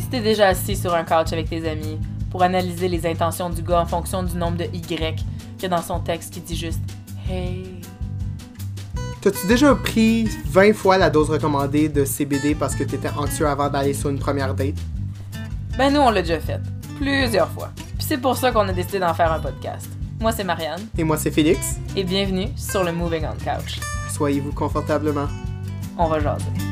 tu t'es déjà assis sur un couch avec tes amis pour analyser les intentions du gars en fonction du nombre de Y qu'il y a dans son texte qui dit juste Hey. T'as-tu déjà pris 20 fois la dose recommandée de CBD parce que t'étais anxieux avant d'aller sur une première date? Ben nous, on l'a déjà fait. Plusieurs fois. Puis c'est pour ça qu'on a décidé d'en faire un podcast. Moi, c'est Marianne. Et moi, c'est Félix. Et bienvenue sur le Moving On Couch. Soyez-vous confortablement. On va jaser.